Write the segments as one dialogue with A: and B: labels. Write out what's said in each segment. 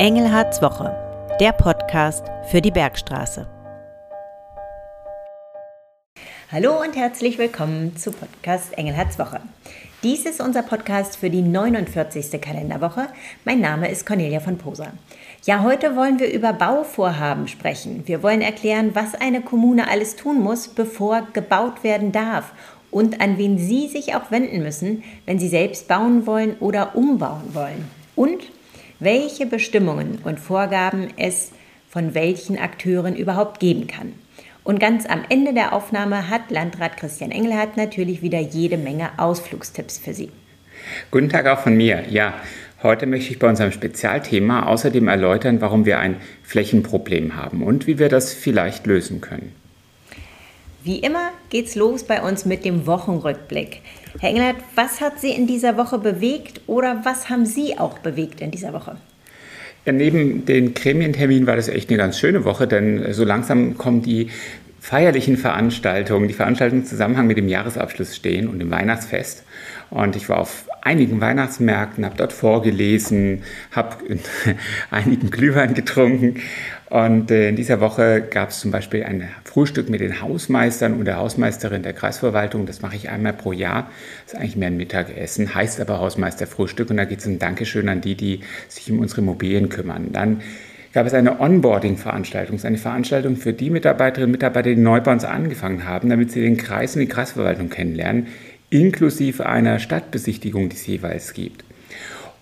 A: Engelhards Woche, der Podcast für die Bergstraße. Hallo und herzlich willkommen zu Podcast Engelhards Woche. Dies ist unser Podcast für die 49. Kalenderwoche. Mein Name ist Cornelia von Poser. Ja, heute wollen wir über Bauvorhaben sprechen. Wir wollen erklären, was eine Kommune alles tun muss, bevor gebaut werden darf und an wen Sie sich auch wenden müssen, wenn Sie selbst bauen wollen oder umbauen wollen. Und welche Bestimmungen und Vorgaben es von welchen Akteuren überhaupt geben kann. Und ganz am Ende der Aufnahme hat Landrat Christian Engelhardt natürlich wieder jede Menge Ausflugstipps für Sie.
B: Guten Tag auch von mir. Ja, heute möchte ich bei unserem Spezialthema außerdem erläutern, warum wir ein Flächenproblem haben und wie wir das vielleicht lösen können.
A: Wie immer geht's los bei uns mit dem Wochenrückblick. Herr Engelhardt, was hat Sie in dieser Woche bewegt oder was haben Sie auch bewegt in dieser Woche?
B: Ja, neben den Gremienterminen war das echt eine ganz schöne Woche, denn so langsam kommen die feierlichen Veranstaltungen, die Veranstaltungen im Zusammenhang mit dem Jahresabschluss stehen und dem Weihnachtsfest. Und ich war auf einigen Weihnachtsmärkten, habe dort vorgelesen, habe einigen Glühwein getrunken. Und äh, in dieser Woche gab es zum Beispiel ein Frühstück mit den Hausmeistern und der Hausmeisterin der Kreisverwaltung. Das mache ich einmal pro Jahr. Das ist eigentlich mehr ein Mittagessen, heißt aber Hausmeisterfrühstück. Und da geht es ein Dankeschön an die, die sich um unsere Immobilien kümmern. Dann gab es eine Onboarding-Veranstaltung, eine Veranstaltung für die Mitarbeiterinnen und Mitarbeiter, die neu bei uns angefangen haben, damit sie den Kreis und die Kreisverwaltung kennenlernen inklusive einer Stadtbesichtigung, die es jeweils gibt.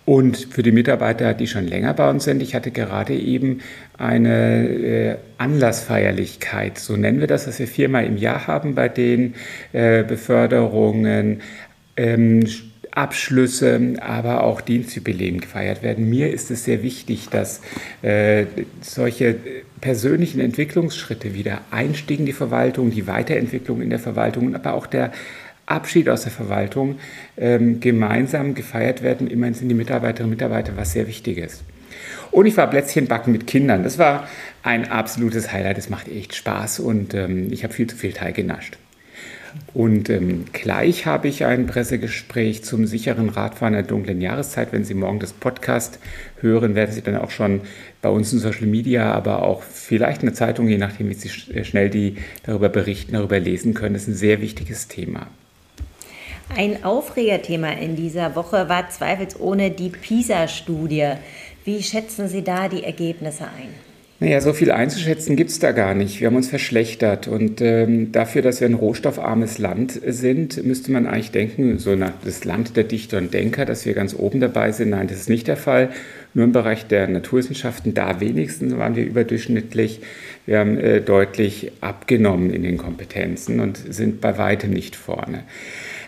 B: Und für die Mitarbeiter, die schon länger bei uns sind, ich hatte gerade eben eine äh, Anlassfeierlichkeit, so nennen wir das, was wir viermal im Jahr haben, bei den äh, Beförderungen, ähm, Abschlüsse, aber auch Dienstjubiläen gefeiert werden. Mir ist es sehr wichtig, dass äh, solche persönlichen Entwicklungsschritte wie der Einstieg in die Verwaltung, die Weiterentwicklung in der Verwaltung, aber auch der Abschied aus der Verwaltung ähm, gemeinsam gefeiert werden. Immerhin sind die Mitarbeiterinnen und Mitarbeiter was sehr Wichtiges. Und ich war Plätzchen backen mit Kindern. Das war ein absolutes Highlight. Das macht echt Spaß und ähm, ich habe viel zu viel Teig genascht. Und ähm, gleich habe ich ein Pressegespräch zum sicheren Radfahren der dunklen Jahreszeit. Wenn Sie morgen das Podcast hören, werden Sie dann auch schon bei uns in Social Media, aber auch vielleicht in der Zeitung, je nachdem, wie Sie schnell die darüber berichten, darüber lesen können. Das ist ein sehr wichtiges Thema.
A: Ein Aufregerthema in dieser Woche war zweifelsohne die PISA-Studie. Wie schätzen Sie da die Ergebnisse ein?
B: Naja, so viel einzuschätzen gibt es da gar nicht. Wir haben uns verschlechtert. Und ähm, dafür, dass wir ein rohstoffarmes Land sind, müsste man eigentlich denken, so das Land der Dichter und Denker, dass wir ganz oben dabei sind. Nein, das ist nicht der Fall. Nur im Bereich der Naturwissenschaften, da wenigstens waren wir überdurchschnittlich. Wir haben äh, deutlich abgenommen in den Kompetenzen und sind bei weitem nicht vorne.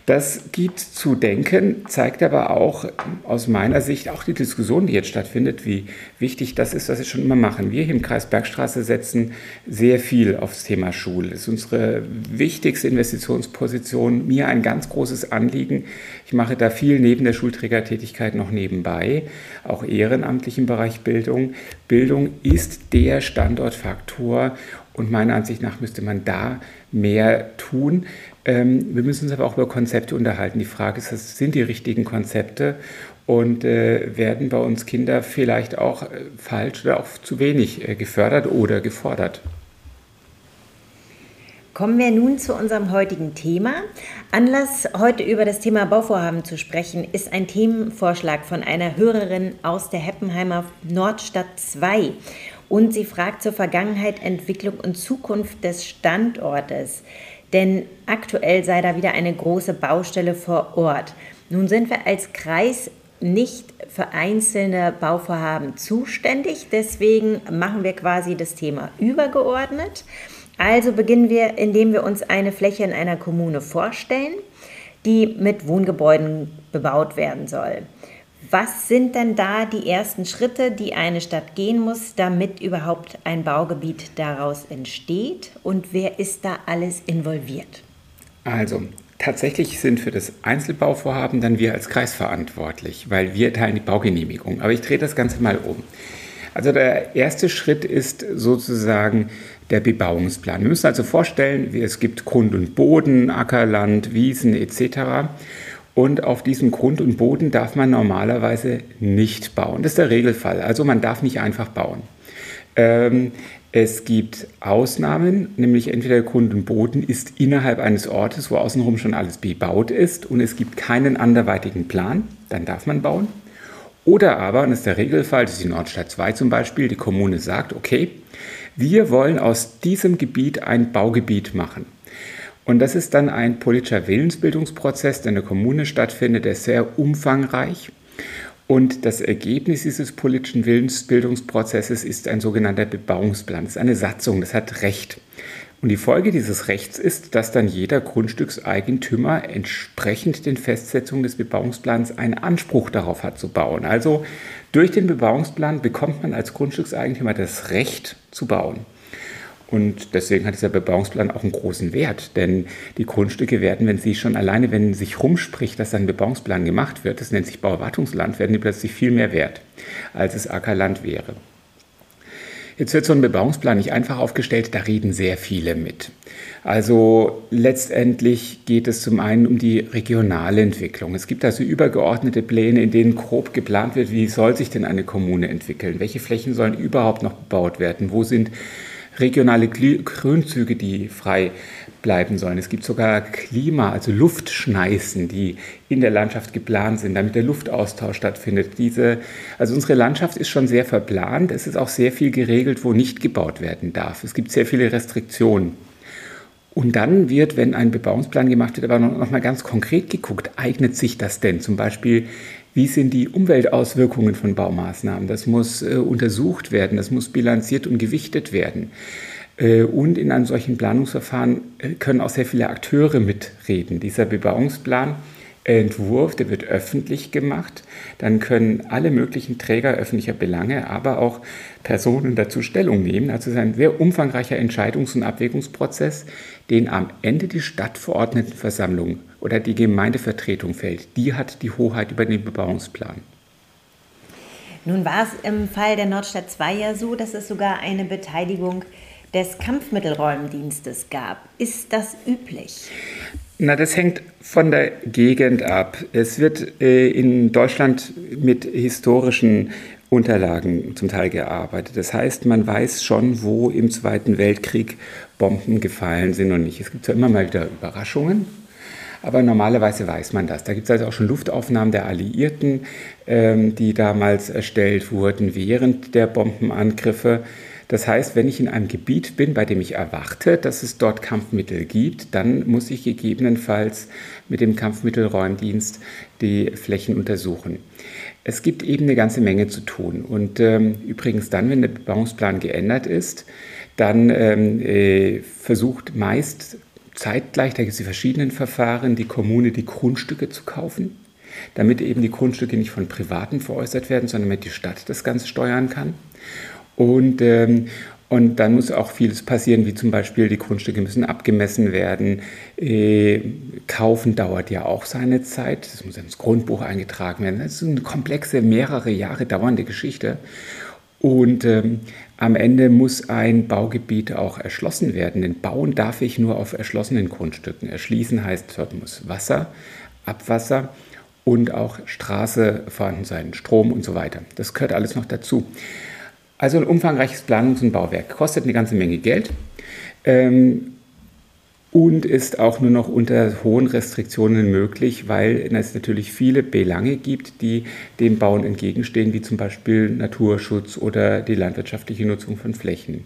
B: Das gibt zu denken, zeigt aber auch aus meiner Sicht auch die Diskussion, die jetzt stattfindet, wie wichtig das ist, was wir schon immer machen. Wir hier im Kreis Bergstraße setzen sehr viel aufs Thema Schule. Das ist unsere wichtigste Investitionsposition. Mir ein ganz großes Anliegen. Ich mache da viel neben der Schulträgertätigkeit noch nebenbei, auch ehrenamtlich im Bereich Bildung. Bildung ist der Standortfaktor und meiner Ansicht nach müsste man da mehr tun. Ähm, wir müssen uns aber auch über Konzepte unterhalten. Die Frage ist, was sind die richtigen Konzepte und äh, werden bei uns Kinder vielleicht auch äh, falsch oder auch zu wenig äh, gefördert oder gefordert?
A: Kommen wir nun zu unserem heutigen Thema. Anlass, heute über das Thema Bauvorhaben zu sprechen, ist ein Themenvorschlag von einer Hörerin aus der Heppenheimer Nordstadt 2. Und sie fragt zur Vergangenheit, Entwicklung und Zukunft des Standortes denn aktuell sei da wieder eine große Baustelle vor Ort. Nun sind wir als Kreis nicht für einzelne Bauvorhaben zuständig, deswegen machen wir quasi das Thema übergeordnet. Also beginnen wir, indem wir uns eine Fläche in einer Kommune vorstellen, die mit Wohngebäuden bebaut werden soll. Was sind denn da die ersten Schritte, die eine Stadt gehen muss, damit überhaupt ein Baugebiet daraus entsteht? Und wer ist da alles involviert?
B: Also, tatsächlich sind für das Einzelbauvorhaben dann wir als Kreis verantwortlich, weil wir teilen die Baugenehmigung. Aber ich drehe das Ganze mal um. Also der erste Schritt ist sozusagen der Bebauungsplan. Wir müssen also vorstellen, es gibt Grund und Boden, Ackerland, Wiesen etc. Und auf diesem Grund und Boden darf man normalerweise nicht bauen. Das ist der Regelfall. Also man darf nicht einfach bauen. Ähm, es gibt Ausnahmen, nämlich entweder der Grund und Boden ist innerhalb eines Ortes, wo außenrum schon alles bebaut ist und es gibt keinen anderweitigen Plan, dann darf man bauen. Oder aber, und das ist der Regelfall, das ist die Nordstadt 2 zum Beispiel, die Kommune sagt, okay, wir wollen aus diesem Gebiet ein Baugebiet machen. Und das ist dann ein politischer Willensbildungsprozess, der in der Kommune stattfindet, der ist sehr umfangreich. Und das Ergebnis dieses politischen Willensbildungsprozesses ist ein sogenannter Bebauungsplan. Das ist eine Satzung, das hat Recht. Und die Folge dieses Rechts ist, dass dann jeder Grundstückseigentümer entsprechend den Festsetzungen des Bebauungsplans einen Anspruch darauf hat zu bauen. Also durch den Bebauungsplan bekommt man als Grundstückseigentümer das Recht zu bauen. Und deswegen hat dieser Bebauungsplan auch einen großen Wert, denn die Grundstücke werden, wenn sie schon alleine, wenn sich rumspricht, dass ein Bebauungsplan gemacht wird, das nennt sich Bauerwartungsland, werden die plötzlich viel mehr wert, als es Ackerland wäre. Jetzt wird so ein Bebauungsplan nicht einfach aufgestellt, da reden sehr viele mit. Also letztendlich geht es zum einen um die regionale Entwicklung. Es gibt also übergeordnete Pläne, in denen grob geplant wird, wie soll sich denn eine Kommune entwickeln, welche Flächen sollen überhaupt noch bebaut werden, wo sind regionale Grünzüge, die frei bleiben sollen. Es gibt sogar Klima, also Luftschneißen, die in der Landschaft geplant sind, damit der Luftaustausch stattfindet. Diese, also unsere Landschaft ist schon sehr verplant. Es ist auch sehr viel geregelt, wo nicht gebaut werden darf. Es gibt sehr viele Restriktionen. Und dann wird, wenn ein Bebauungsplan gemacht wird, aber noch mal ganz konkret geguckt, eignet sich das denn? Zum Beispiel wie sind die Umweltauswirkungen von Baumaßnahmen? Das muss äh, untersucht werden, das muss bilanziert und gewichtet werden. Äh, und in einem solchen Planungsverfahren äh, können auch sehr viele Akteure mitreden. Dieser Bebauungsplan Entwurf, der wird öffentlich gemacht. Dann können alle möglichen Träger öffentlicher Belange, aber auch Personen dazu Stellung nehmen. Also es ist ein sehr umfangreicher Entscheidungs- und Abwägungsprozess, den am Ende die Stadtverordnetenversammlung oder die Gemeindevertretung fällt. Die hat die Hoheit über den Bebauungsplan.
A: Nun war es im Fall der Nordstadt 2 ja so, dass es sogar eine Beteiligung des Kampfmittelräumdienstes gab. Ist das üblich?
B: Na, das hängt von der Gegend ab. Es wird äh, in Deutschland mit historischen Unterlagen zum Teil gearbeitet. Das heißt, man weiß schon, wo im Zweiten Weltkrieg Bomben gefallen sind und nicht. Es gibt zwar immer mal wieder Überraschungen, aber normalerweise weiß man das. Da gibt es also auch schon Luftaufnahmen der Alliierten, ähm, die damals erstellt wurden während der Bombenangriffe. Das heißt, wenn ich in einem Gebiet bin, bei dem ich erwarte, dass es dort Kampfmittel gibt, dann muss ich gegebenenfalls mit dem Kampfmittelräumdienst die Flächen untersuchen. Es gibt eben eine ganze Menge zu tun. Und ähm, übrigens dann, wenn der Bebauungsplan geändert ist, dann ähm, äh, versucht meist zeitgleich, da gibt es die verschiedenen Verfahren, die Kommune die Grundstücke zu kaufen, damit eben die Grundstücke nicht von Privaten veräußert werden, sondern damit die Stadt das Ganze steuern kann. Und, ähm, und dann muss auch vieles passieren, wie zum Beispiel die Grundstücke müssen abgemessen werden. Äh, kaufen dauert ja auch seine Zeit. Das muss ins Grundbuch eingetragen werden. Das ist eine komplexe, mehrere Jahre dauernde Geschichte. Und ähm, am Ende muss ein Baugebiet auch erschlossen werden. Denn bauen darf ich nur auf erschlossenen Grundstücken. Erschließen heißt, dort muss Wasser, Abwasser und auch Straße vorhanden sein, Strom und so weiter. Das gehört alles noch dazu. Also ein umfangreiches Planungs- und Bauwerk. Kostet eine ganze Menge Geld ähm, und ist auch nur noch unter hohen Restriktionen möglich, weil es natürlich viele Belange gibt, die dem Bauen entgegenstehen, wie zum Beispiel Naturschutz oder die landwirtschaftliche Nutzung von Flächen.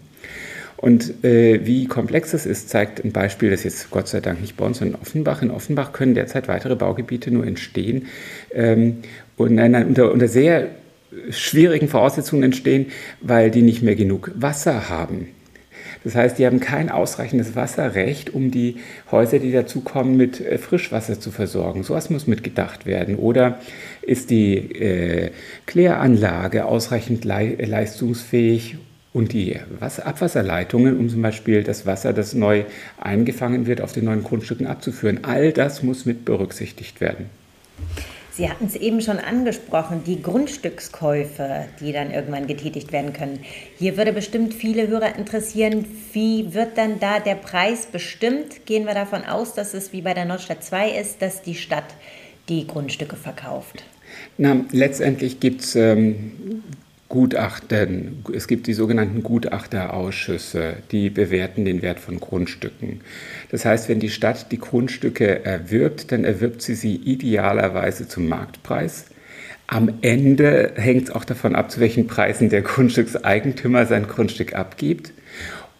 B: Und äh, wie komplex es ist, zeigt ein Beispiel, das jetzt Gott sei Dank nicht bei uns, sondern Offenbach. In Offenbach können derzeit weitere Baugebiete nur entstehen ähm, und nein, nein, unter, unter sehr schwierigen Voraussetzungen entstehen, weil die nicht mehr genug Wasser haben. Das heißt, die haben kein ausreichendes Wasserrecht, um die Häuser, die dazukommen, mit äh, Frischwasser zu versorgen. So etwas muss mitgedacht werden. Oder ist die äh, Kläranlage ausreichend le leistungsfähig und die Abwasserleitungen, um zum Beispiel das Wasser, das neu eingefangen wird, auf den neuen Grundstücken abzuführen. All das muss mit berücksichtigt werden.
A: Sie hatten es eben schon angesprochen, die Grundstückskäufe, die dann irgendwann getätigt werden können. Hier würde bestimmt viele Hörer interessieren, wie wird dann da der Preis bestimmt? Gehen wir davon aus, dass es wie bei der Nordstadt 2 ist, dass die Stadt die Grundstücke verkauft?
B: Na, letztendlich gibt es ähm, Gutachten, es gibt die sogenannten Gutachterausschüsse, die bewerten den Wert von Grundstücken. Das heißt, wenn die Stadt die Grundstücke erwirbt, dann erwirbt sie sie idealerweise zum Marktpreis. Am Ende hängt es auch davon ab, zu welchen Preisen der Grundstückseigentümer sein Grundstück abgibt.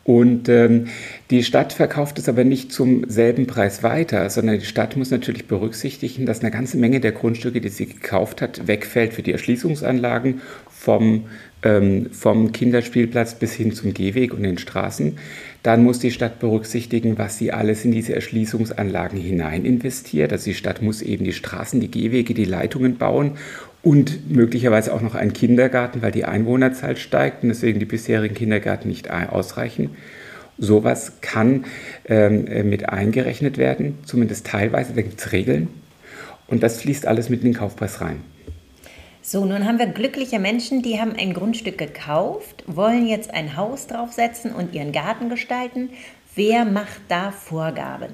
B: Und ähm, die Stadt verkauft es aber nicht zum selben Preis weiter, sondern die Stadt muss natürlich berücksichtigen, dass eine ganze Menge der Grundstücke, die sie gekauft hat, wegfällt für die Erschließungsanlagen vom, ähm, vom Kinderspielplatz bis hin zum Gehweg und den Straßen. Dann muss die Stadt berücksichtigen, was sie alles in diese Erschließungsanlagen hinein investiert. Also die Stadt muss eben die Straßen, die Gehwege, die Leitungen bauen und möglicherweise auch noch einen Kindergarten, weil die Einwohnerzahl steigt und deswegen die bisherigen Kindergärten nicht ausreichen. Sowas kann ähm, äh, mit eingerechnet werden, zumindest teilweise, da gibt es Regeln und das fließt alles mit in den Kaufpreis rein.
A: So, nun haben wir glückliche Menschen, die haben ein Grundstück gekauft, wollen jetzt ein Haus draufsetzen und ihren Garten gestalten. Wer macht da Vorgaben?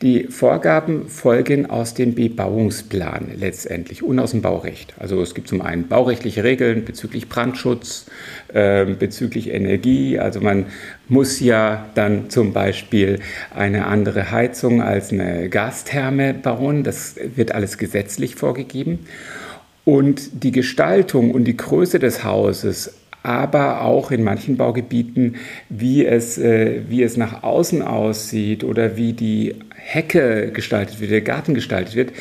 B: Die Vorgaben folgen aus dem Bebauungsplan letztendlich und aus dem Baurecht. Also es gibt zum einen baurechtliche Regeln bezüglich Brandschutz, äh, bezüglich Energie. Also man muss ja dann zum Beispiel eine andere Heizung als eine Gastherme bauen. Das wird alles gesetzlich vorgegeben. Und die Gestaltung und die Größe des Hauses aber auch in manchen Baugebieten, wie es, äh, wie es nach außen aussieht oder wie die Hecke gestaltet wird, der Garten gestaltet wird,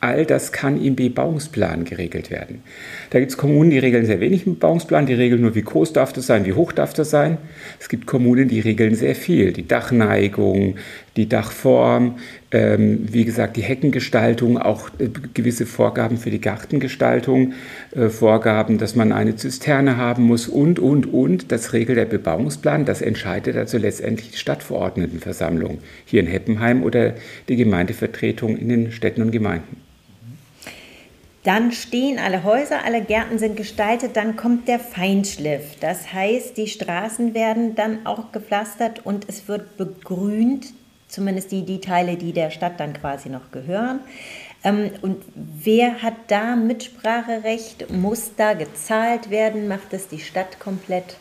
B: all das kann im Bebauungsplan geregelt werden. Da gibt es Kommunen, die regeln sehr wenig im Bebauungsplan, die regeln nur, wie groß darf das sein, wie hoch darf das sein. Es gibt Kommunen, die regeln sehr viel, die Dachneigung, die Dachform, ähm, wie gesagt, die Heckengestaltung, auch äh, gewisse Vorgaben für die Gartengestaltung, äh, Vorgaben, dass man eine Zisterne haben muss und, und, und. Das regelt der Bebauungsplan, das entscheidet also letztendlich die Stadtverordnetenversammlung hier in Heppenheim oder die Gemeindevertretung in den Städten und Gemeinden.
A: Dann stehen alle Häuser, alle Gärten sind gestaltet, dann kommt der Feinschliff. Das heißt, die Straßen werden dann auch gepflastert und es wird begrünt, zumindest die, die Teile, die der Stadt dann quasi noch gehören. Ähm, und wer hat da Mitspracherecht? Muss da gezahlt werden? Macht das die Stadt komplett?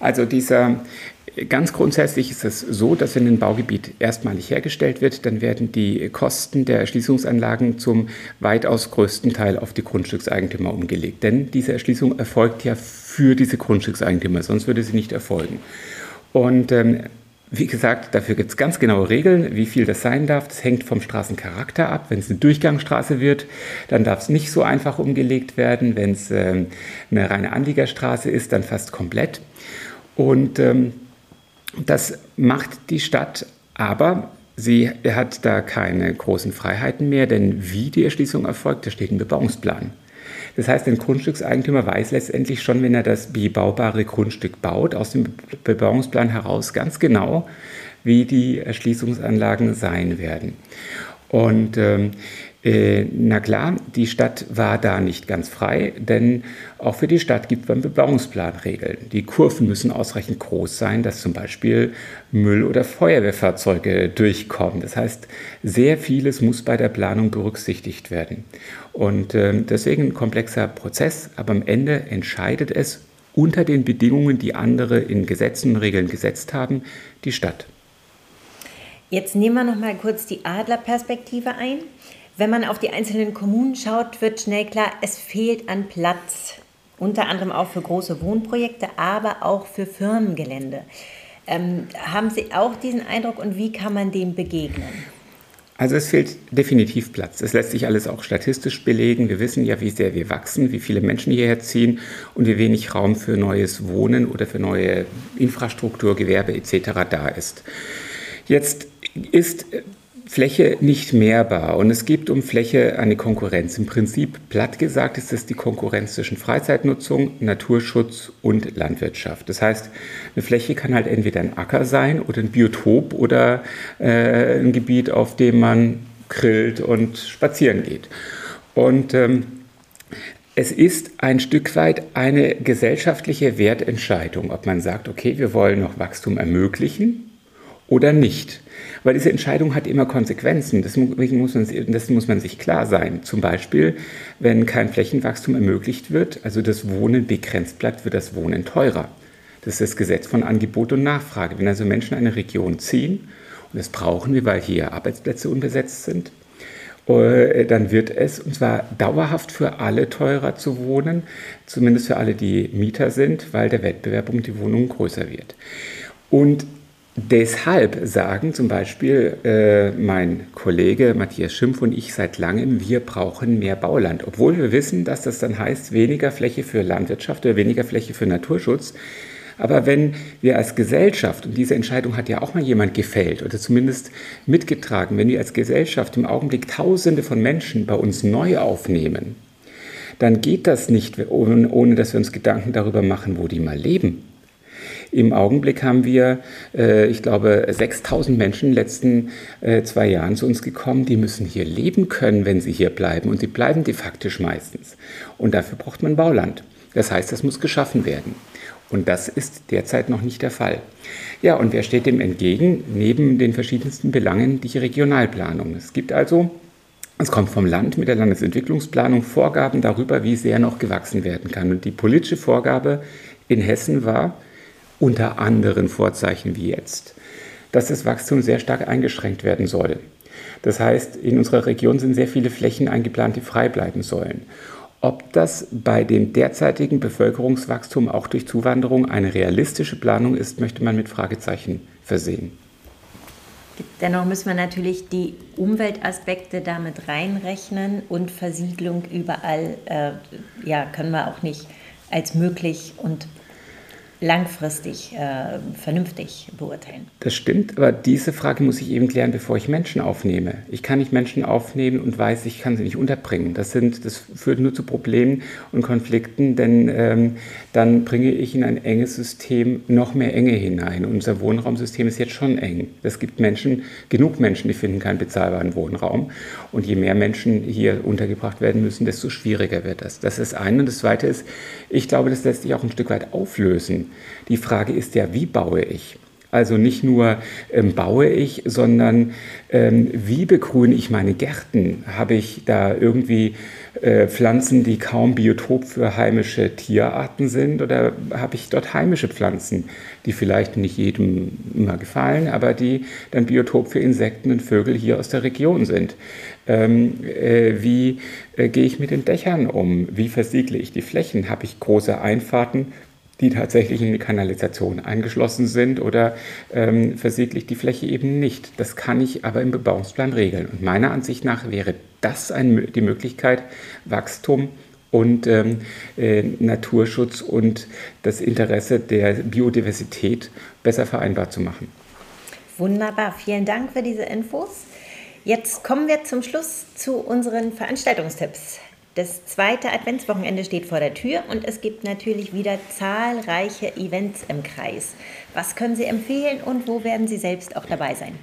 B: Also dieser Ganz grundsätzlich ist es so, dass wenn ein Baugebiet erstmalig hergestellt wird, dann werden die Kosten der Erschließungsanlagen zum weitaus größten Teil auf die Grundstückseigentümer umgelegt. Denn diese Erschließung erfolgt ja für diese Grundstückseigentümer, sonst würde sie nicht erfolgen. Und ähm, wie gesagt, dafür gibt es ganz genaue Regeln, wie viel das sein darf. Das hängt vom Straßencharakter ab. Wenn es eine Durchgangsstraße wird, dann darf es nicht so einfach umgelegt werden. Wenn es ähm, eine reine Anliegerstraße ist, dann fast komplett. Und ähm, das macht die Stadt, aber sie hat da keine großen Freiheiten mehr, denn wie die Erschließung erfolgt, da steht ein Bebauungsplan. Das heißt, ein Grundstückseigentümer weiß letztendlich schon, wenn er das bebaubare Grundstück baut, aus dem Bebauungsplan heraus ganz genau, wie die Erschließungsanlagen sein werden. Und ähm, äh, na klar, die Stadt war da nicht ganz frei, denn auch für die Stadt gibt es beim Bebauungsplan Regeln. Die Kurven müssen ausreichend groß sein, dass zum Beispiel Müll- oder Feuerwehrfahrzeuge durchkommen. Das heißt, sehr vieles muss bei der Planung berücksichtigt werden. Und äh, deswegen ein komplexer Prozess, aber am Ende entscheidet es unter den Bedingungen, die andere in Gesetzen und Regeln gesetzt haben, die Stadt.
A: Jetzt nehmen wir noch mal kurz die Adlerperspektive ein. Wenn man auf die einzelnen Kommunen schaut, wird schnell klar, es fehlt an Platz. Unter anderem auch für große Wohnprojekte, aber auch für Firmengelände. Ähm, haben Sie auch diesen Eindruck und wie kann man dem begegnen?
B: Also es fehlt definitiv Platz. Es lässt sich alles auch statistisch belegen. Wir wissen ja, wie sehr wir wachsen, wie viele Menschen hierher ziehen und wie wenig Raum für neues Wohnen oder für neue Infrastruktur, Gewerbe etc. da ist. Jetzt ist Fläche nicht mehrbar und es gibt um Fläche eine Konkurrenz. Im Prinzip, platt gesagt, ist es die Konkurrenz zwischen Freizeitnutzung, Naturschutz und Landwirtschaft. Das heißt, eine Fläche kann halt entweder ein Acker sein oder ein Biotop oder äh, ein Gebiet, auf dem man grillt und spazieren geht. Und ähm, es ist ein Stück weit eine gesellschaftliche Wertentscheidung, ob man sagt, okay, wir wollen noch Wachstum ermöglichen oder nicht. Weil diese Entscheidung hat immer Konsequenzen. Deswegen muss man, das muss man sich klar sein. Zum Beispiel, wenn kein Flächenwachstum ermöglicht wird, also das Wohnen begrenzt bleibt, wird das Wohnen teurer. Das ist das Gesetz von Angebot und Nachfrage. Wenn also Menschen eine Region ziehen, und das brauchen wir, weil hier Arbeitsplätze unbesetzt sind, äh, dann wird es, und zwar dauerhaft für alle teurer zu wohnen, zumindest für alle, die Mieter sind, weil der Wettbewerb um die Wohnungen größer wird. Und Deshalb sagen zum Beispiel äh, mein Kollege Matthias Schimpf und ich seit langem, wir brauchen mehr Bauland. Obwohl wir wissen, dass das dann heißt, weniger Fläche für Landwirtschaft oder weniger Fläche für Naturschutz. Aber wenn wir als Gesellschaft, und diese Entscheidung hat ja auch mal jemand gefällt oder zumindest mitgetragen, wenn wir als Gesellschaft im Augenblick Tausende von Menschen bei uns neu aufnehmen, dann geht das nicht, ohne, ohne dass wir uns Gedanken darüber machen, wo die mal leben. Im Augenblick haben wir, äh, ich glaube, 6000 Menschen in den letzten äh, zwei Jahren zu uns gekommen, die müssen hier leben können, wenn sie hier bleiben. Und sie bleiben de facto meistens. Und dafür braucht man Bauland. Das heißt, das muss geschaffen werden. Und das ist derzeit noch nicht der Fall. Ja, und wer steht dem entgegen? Neben den verschiedensten Belangen die Regionalplanung. Es gibt also, es kommt vom Land mit der Landesentwicklungsplanung Vorgaben darüber, wie sehr noch gewachsen werden kann. Und die politische Vorgabe in Hessen war, unter anderen Vorzeichen wie jetzt, dass das Wachstum sehr stark eingeschränkt werden soll. Das heißt, in unserer Region sind sehr viele Flächen eingeplant, die frei bleiben sollen. Ob das bei dem derzeitigen Bevölkerungswachstum auch durch Zuwanderung eine realistische Planung ist, möchte man mit Fragezeichen versehen.
A: Dennoch müssen wir natürlich die Umweltaspekte damit reinrechnen und Versiedlung überall, äh, ja, können wir auch nicht als möglich und langfristig äh, vernünftig beurteilen.
B: Das stimmt, aber diese Frage muss ich eben klären, bevor ich Menschen aufnehme. Ich kann nicht Menschen aufnehmen und weiß, ich kann sie nicht unterbringen. Das, sind, das führt nur zu Problemen und Konflikten, denn ähm, dann bringe ich in ein enges System noch mehr Enge hinein. Unser Wohnraumsystem ist jetzt schon eng. Es gibt Menschen, genug Menschen, die finden keinen bezahlbaren Wohnraum. Und je mehr Menschen hier untergebracht werden müssen, desto schwieriger wird das. Das ist ein. Und das Zweite ist, ich glaube, das lässt sich auch ein Stück weit auflösen. Die Frage ist ja, wie baue ich? Also nicht nur ähm, baue ich, sondern ähm, wie begrüne ich meine Gärten? Habe ich da irgendwie äh, Pflanzen, die kaum Biotop für heimische Tierarten sind? Oder habe ich dort heimische Pflanzen, die vielleicht nicht jedem immer gefallen, aber die dann Biotop für Insekten und Vögel hier aus der Region sind? Ähm, äh, wie äh, gehe ich mit den Dächern um? Wie versiegle ich die Flächen? Habe ich große Einfahrten die tatsächlich in die Kanalisation eingeschlossen sind oder ähm, versiegle ich die Fläche eben nicht. Das kann ich aber im Bebauungsplan regeln. Und meiner Ansicht nach wäre das ein, die Möglichkeit, Wachstum und ähm, äh, Naturschutz und das Interesse der Biodiversität besser vereinbar zu machen.
A: Wunderbar, vielen Dank für diese Infos. Jetzt kommen wir zum Schluss zu unseren Veranstaltungstipps. Das zweite Adventswochenende steht vor der Tür und es gibt natürlich wieder zahlreiche Events im Kreis. Was können Sie empfehlen und wo werden Sie selbst auch dabei sein?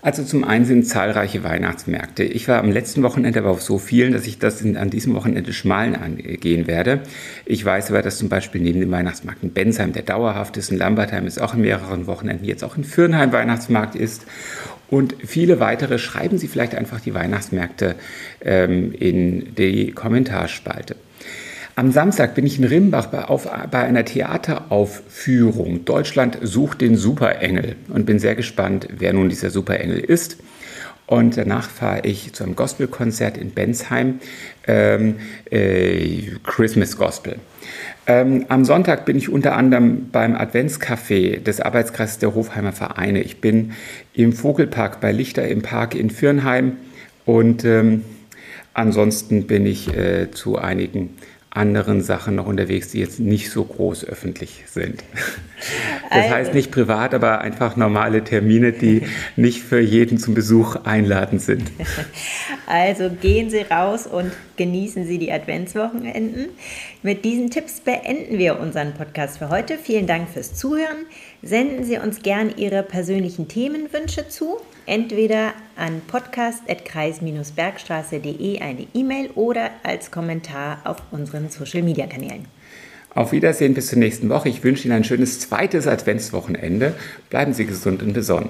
B: Also zum einen sind zahlreiche Weihnachtsmärkte. Ich war am letzten Wochenende aber auf so vielen, dass ich das in, an diesem Wochenende schmalen angehen werde. Ich weiß aber, dass zum Beispiel neben dem Weihnachtsmarkt in Bensheim, der dauerhaft ist, in Lambertheim ist auch in mehreren Wochenenden, jetzt auch in Fürnheim Weihnachtsmarkt ist und viele weitere schreiben Sie vielleicht einfach die Weihnachtsmärkte ähm, in die Kommentarspalte. Am Samstag bin ich in Rimbach bei, auf, bei einer Theateraufführung. Deutschland sucht den Superengel und bin sehr gespannt, wer nun dieser Superengel ist. Und danach fahre ich zu einem Gospelkonzert in Bensheim, ähm, äh, Christmas Gospel. Ähm, am Sonntag bin ich unter anderem beim Adventscafé des Arbeitskreises der Hofheimer Vereine. Ich bin im Vogelpark bei Lichter im Park in Fürnheim und ähm, ansonsten bin ich äh, zu einigen anderen Sachen noch unterwegs, die jetzt nicht so groß öffentlich sind. Das also. heißt nicht privat, aber einfach normale Termine, die nicht für jeden zum Besuch einladend sind.
A: Also gehen Sie raus und genießen Sie die Adventswochenenden. Mit diesen Tipps beenden wir unseren Podcast für heute. Vielen Dank fürs Zuhören. Senden Sie uns gern Ihre persönlichen Themenwünsche zu entweder an podcast.kreis-bergstraße.de eine E-Mail oder als Kommentar auf unseren Social-Media-Kanälen.
B: Auf Wiedersehen bis zur nächsten Woche. Ich wünsche Ihnen ein schönes zweites Adventswochenende. Bleiben Sie gesund und besonnen.